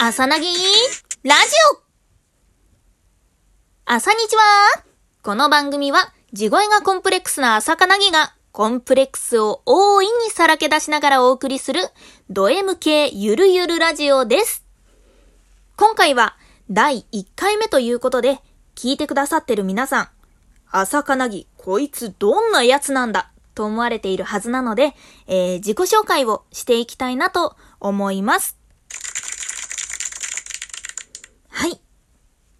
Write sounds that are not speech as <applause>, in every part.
朝なぎラジオ朝にちはこの番組は、地声がコンプレックスな朝かなぎが、コンプレックスを大いにさらけ出しながらお送りする、ド M 系ゆるゆるラジオです。今回は、第1回目ということで、聞いてくださってる皆さん、朝かなぎ、こいつどんなやつなんだと思われているはずなので、えー、自己紹介をしていきたいなと思います。はい。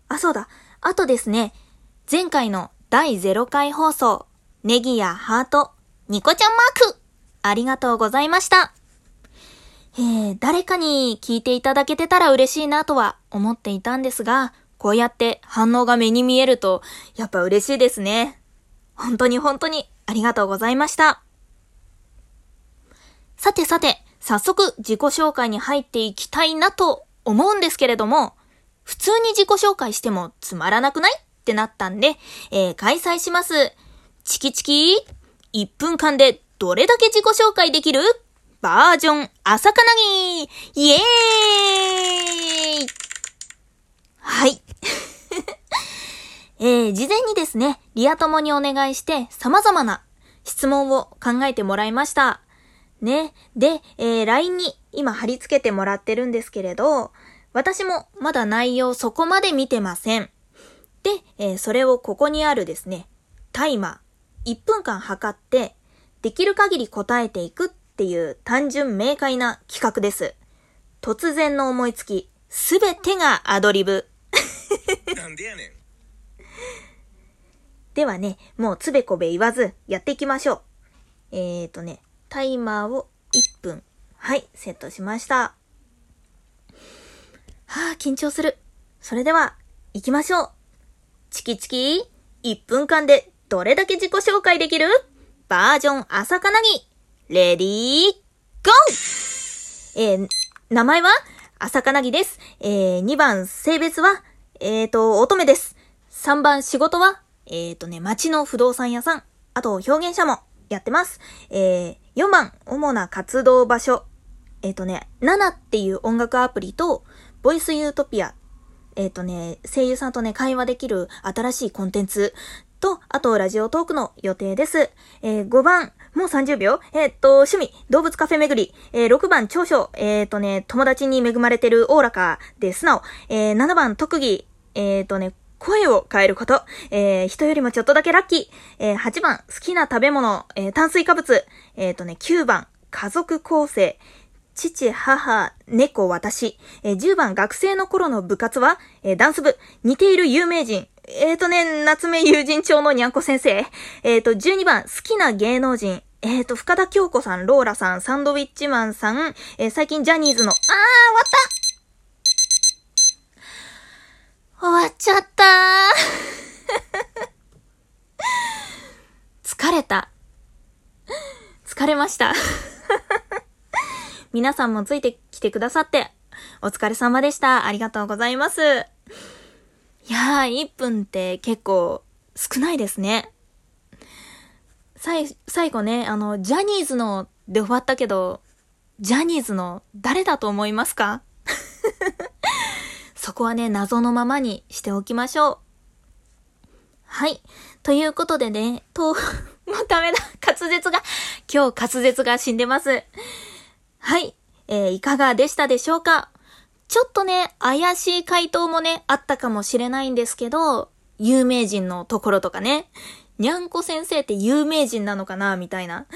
あ、そうだ。あとですね、前回の第0回放送、ネギやハート、ニコちゃんマーク、ありがとうございました。えー、誰かに聞いていただけてたら嬉しいなとは思っていたんですが、こうやって反応が目に見えると、やっぱ嬉しいですね。本当に本当にありがとうございました。さてさて、早速自己紹介に入っていきたいなと思うんですけれども、普通に自己紹介してもつまらなくない？ってなったんで、えー、開催します。チキチキ !1 分間でどれだけ自己紹介できる？バージョン朝かなぎイエーイはい。<laughs> えー、事前にですね、リア友にお願いして様々な質問を考えてもらいました。ね。で、えー、LINE に今貼り付けてもらってるんですけれど、私もまだ内容そこまで見てません。で、えー、それをここにあるですね、タイマー、1分間測って、できる限り答えていくっていう単純明快な企画です。突然の思いつき、すべてがアドリブ。なんでやねん。<laughs> ではね、もうつべこべ言わず、やっていきましょう。えーとね、タイマーを1分。はい、セットしました。はあ、緊張する。それでは、行きましょう。チキチキ、1分間でどれだけ自己紹介できる？バージョン朝かなぎ。レディー、ゴーえー、名前は？朝かなぎです。えー、2番性別は、えーと、乙女です。3番仕事は、えーとね、街の不動産屋さん。あと、表現者もやってます。えー、4番、主な活動場所。えっ、ー、とね、7っていう音楽アプリと、ボイスユートピア。えっ、ー、とね、声優さんとね、会話できる新しいコンテンツと、あと、ラジオトークの予定です。えー、5番、もう30秒えー、っと、趣味、動物カフェ巡り。えー、6番、長所。えー、っとね、友達に恵まれてるおおらかで素直。えー、7番、特技。え、っとね、声を変えること。え、人よりもちょっとだけラッキー。えー、8番、好きな食べ物。え、炭水化物。え、っとね、9番、家族構成。父、母、猫、私。えー、10番、学生の頃の部活は、えー、ダンス部。似ている有名人。えーとね、夏目友人帳のにゃんこ先生。えーと、12番、好きな芸能人。えーと、深田京子さん、ローラさん、サンドウィッチマンさん、え、最近ジャニーズの、あー、終わった終わっちゃったー <laughs> 疲れた。疲れました皆さんもついてきてくださって、お疲れ様でした。ありがとうございます。いやー、1分って結構少ないですね。最、最後ね、あの、ジャニーズので終わったけど、ジャニーズの誰だと思いますか？<laughs> そこはね、謎のままにしておきましょう。はい。ということでね、と、<laughs> もうダメだ。滑舌が、今日滑舌が死んでます。はい。えー、いかがでしたでしょうか？ちょっとね、怪しい回答もね、あったかもしれないんですけど、有名人のところとかね、にゃんこ先生って有名人なのかなみたいな。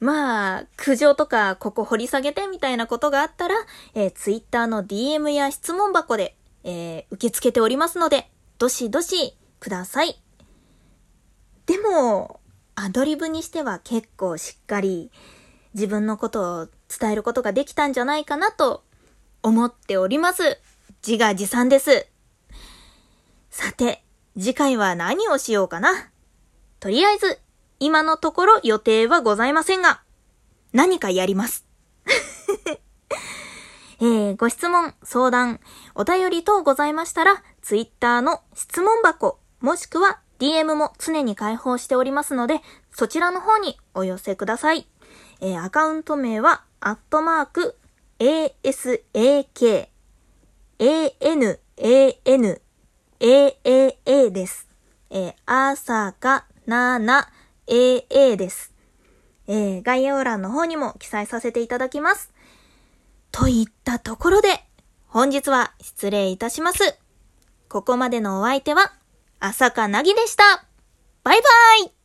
まあ、苦情とかここ掘り下げてみたいなことがあったら、えー、ツイッターの DM や質問箱で、えー、受け付けておりますので、どしどしください。でも、アドリブにしては結構しっかり自分のことを伝えることができたんじゃないかなと思っております。自画自賛です。さて、次回は何をしようかな。とりあえず、今のところ予定はございませんが、何かやります。<laughs> えー、ご質問、相談、お便り等ございましたら、ツイッターの質問箱、もしくは DM も常に開放しておりますので、そちらの方にお寄せください。えー、アカウント名は、アットマーク、asak、a-n-a-n-a-a-a です。えー、あさかなな a-a です。えー、概要欄の方にも記載させていただきます。といったところで、本日は失礼いたします。ここまでのお相手は、朝香なぎでした。バイバイ